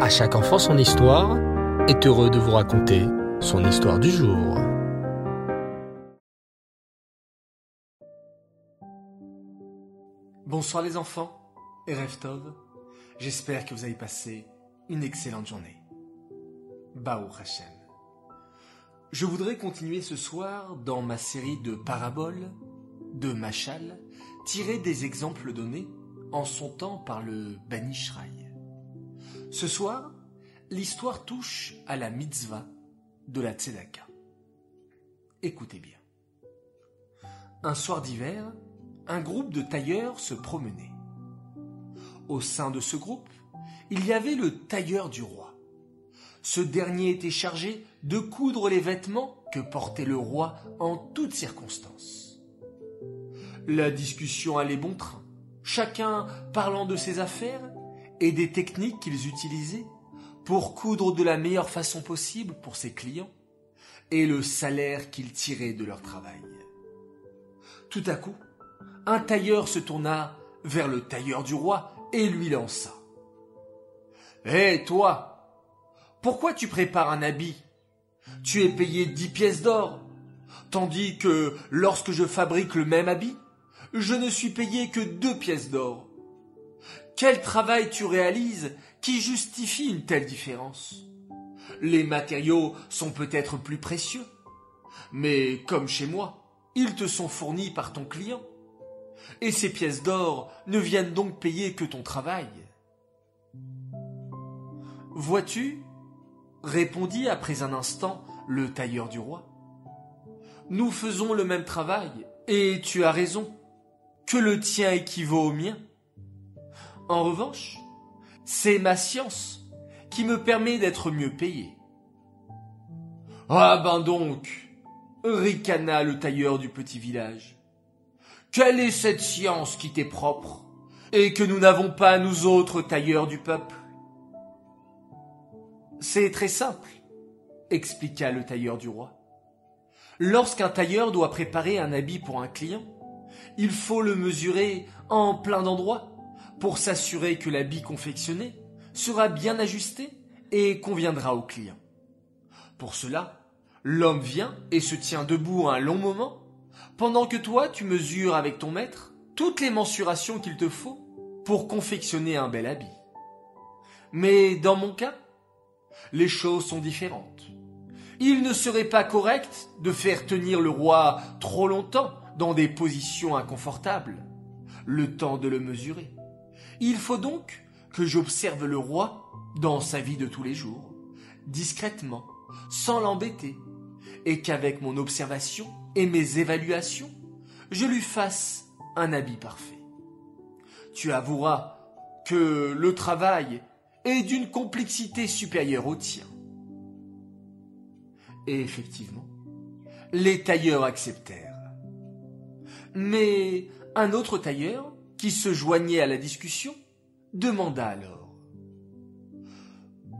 À chaque enfant son histoire est heureux de vous raconter son histoire du jour. Bonsoir les enfants et Reftov. J'espère que vous avez passé une excellente journée. Baou Hashem. Je voudrais continuer ce soir dans ma série de paraboles, de machal, tirées des exemples donnés en son temps par le Ben Ishraï. Ce soir, l'histoire touche à la mitzvah de la tzedaka. Écoutez bien. Un soir d'hiver, un groupe de tailleurs se promenait. Au sein de ce groupe, il y avait le tailleur du roi. Ce dernier était chargé de coudre les vêtements que portait le roi en toutes circonstances. La discussion allait bon train, chacun parlant de ses affaires et des techniques qu'ils utilisaient pour coudre de la meilleure façon possible pour ses clients et le salaire qu'ils tiraient de leur travail. Tout à coup, un tailleur se tourna vers le tailleur du roi et lui lança. Hé, toi, pourquoi tu prépares un habit? Tu es payé dix pièces d'or, tandis que lorsque je fabrique le même habit, je ne suis payé que deux pièces d'or. Quel travail tu réalises qui justifie une telle différence? Les matériaux sont peut-être plus précieux, mais comme chez moi, ils te sont fournis par ton client. Et ces pièces d'or ne viennent donc payer que ton travail. Vois-tu? Répondit après un instant le tailleur du roi. Nous faisons le même travail, et tu as raison, que le tien équivaut au mien. En revanche, c'est ma science qui me permet d'être mieux payé. Ah ben donc, ricana le tailleur du petit village. Quelle est cette science qui t'est propre et que nous n'avons pas nous autres tailleurs du peuple? C'est très simple, expliqua le tailleur du roi. Lorsqu'un tailleur doit préparer un habit pour un client, il faut le mesurer en plein d'endroits pour s'assurer que l'habit confectionné sera bien ajusté et conviendra au client. Pour cela, l'homme vient et se tient debout un long moment, pendant que toi tu mesures avec ton maître toutes les mensurations qu'il te faut pour confectionner un bel habit. Mais dans mon cas, les choses sont différentes. Il ne serait pas correct de faire tenir le roi trop longtemps dans des positions inconfortables, le temps de le mesurer. Il faut donc que j'observe le roi dans sa vie de tous les jours, discrètement, sans l'embêter, et qu'avec mon observation et mes évaluations, je lui fasse un habit parfait. Tu avoueras que le travail est d'une complexité supérieure au tien. Et effectivement, les tailleurs acceptèrent. Mais un autre tailleur, qui se joignait à la discussion, demanda alors.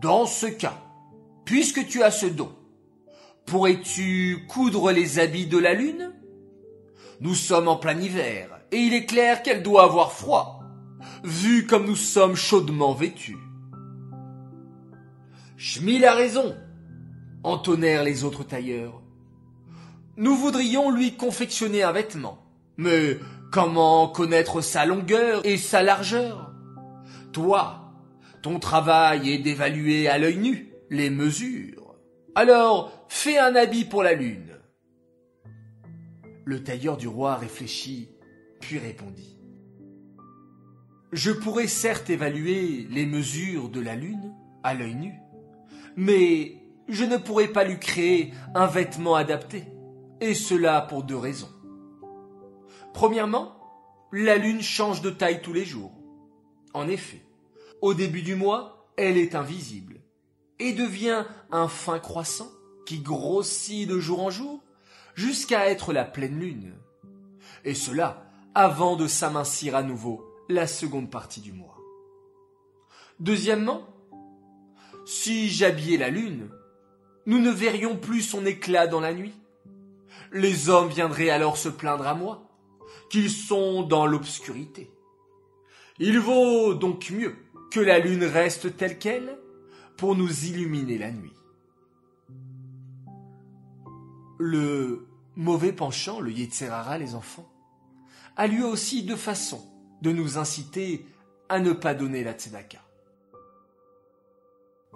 Dans ce cas, puisque tu as ce don, pourrais-tu coudre les habits de la lune? Nous sommes en plein hiver, et il est clair qu'elle doit avoir froid, vu comme nous sommes chaudement vêtus. Schmil a raison, entonnèrent les autres tailleurs. Nous voudrions lui confectionner un vêtement, mais comment connaître sa longueur et sa largeur? Toi, ton travail est d'évaluer à l'œil nu les mesures. Alors, fais un habit pour la lune. Le tailleur du roi réfléchit, puis répondit. Je pourrais certes évaluer les mesures de la lune à l'œil nu, mais je ne pourrais pas lui créer un vêtement adapté, et cela pour deux raisons. Premièrement, la lune change de taille tous les jours. En effet, au début du mois, elle est invisible et devient un fin croissant qui grossit de jour en jour jusqu'à être la pleine lune. Et cela avant de s'amincir à nouveau la seconde partie du mois. Deuxièmement, si j'habillais la lune, nous ne verrions plus son éclat dans la nuit. Les hommes viendraient alors se plaindre à moi qu'ils sont dans l'obscurité. Il vaut donc mieux que la lune reste telle qu'elle pour nous illuminer la nuit. Le mauvais penchant, le Yetzerara, les enfants, a lui aussi deux façons de nous inciter à ne pas donner la tzedaka.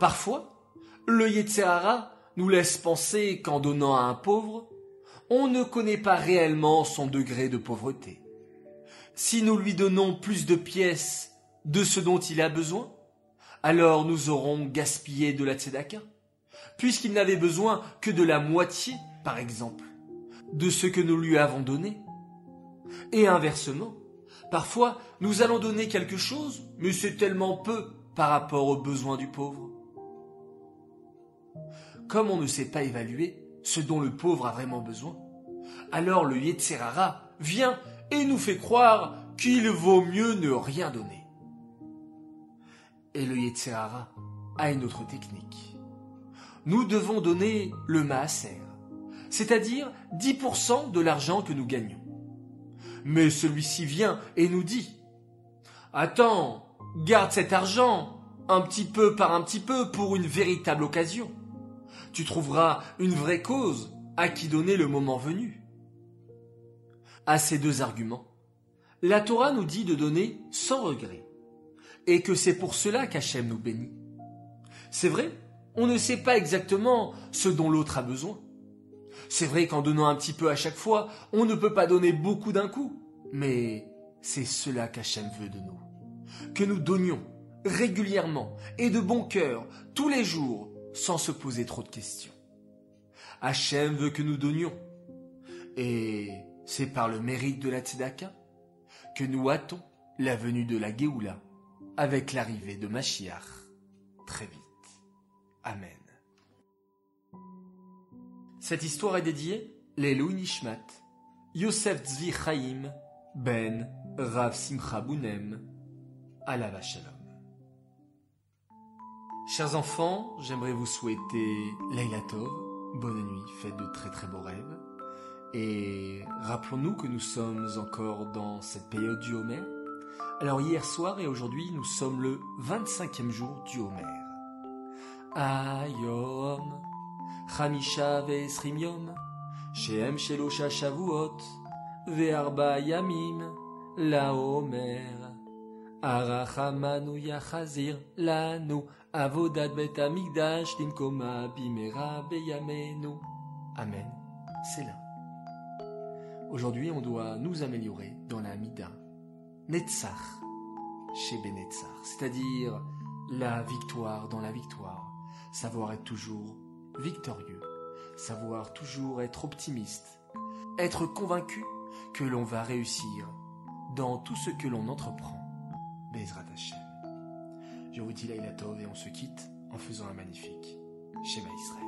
Parfois, le Yetzerara nous laisse penser qu'en donnant à un pauvre, on ne connaît pas réellement son degré de pauvreté. Si nous lui donnons plus de pièces de ce dont il a besoin, alors nous aurons gaspillé de la tzedaka, puisqu'il n'avait besoin que de la moitié, par exemple, de ce que nous lui avons donné. Et inversement, parfois nous allons donner quelque chose, mais c'est tellement peu par rapport aux besoins du pauvre. Comme on ne sait pas évaluer ce dont le pauvre a vraiment besoin, alors le Yetzerara vient et nous fait croire qu'il vaut mieux ne rien donner. Et le Yetzerara a une autre technique. Nous devons donner le Maaser, c'est-à-dire 10% de l'argent que nous gagnons. Mais celui-ci vient et nous dit Attends, garde cet argent, un petit peu par un petit peu, pour une véritable occasion. Tu trouveras une vraie cause à qui donner le moment venu. À ces deux arguments, la Torah nous dit de donner sans regret, et que c'est pour cela qu'Hachem nous bénit. C'est vrai, on ne sait pas exactement ce dont l'autre a besoin. C'est vrai qu'en donnant un petit peu à chaque fois, on ne peut pas donner beaucoup d'un coup, mais c'est cela qu'Hachem veut de nous. Que nous donnions régulièrement et de bon cœur, tous les jours, sans se poser trop de questions. Hachem veut que nous donnions. Et c'est par le mérite de la Tzedaka que nous hâtons la venue de la Géoula avec l'arrivée de Mashiach très vite. Amen. Cette histoire est dédiée Louis Nishmat, Yosef Tzvi Chaim, Ben Rav Simcha Bounem, Alava Shalom. Chers enfants, j'aimerais vous souhaiter Leila Tov, bonne nuit, faites de très très beaux rêves. Et rappelons-nous que nous sommes encore dans cette période du Homer. Alors hier soir et aujourd'hui, nous sommes le 25e jour du Homer. Ayom, Chamisha ve'arba la Homer. Amen. C'est là. Aujourd'hui, on doit nous améliorer dans la Mida. Netzach, chez Benetzach, c'est-à-dire la victoire dans la victoire, savoir être toujours victorieux, savoir toujours être optimiste, être convaincu que l'on va réussir dans tout ce que l'on entreprend. Bezrat Hashem. Je vous dis Laïla Tov et on se quitte en faisant un magnifique Shema Israël.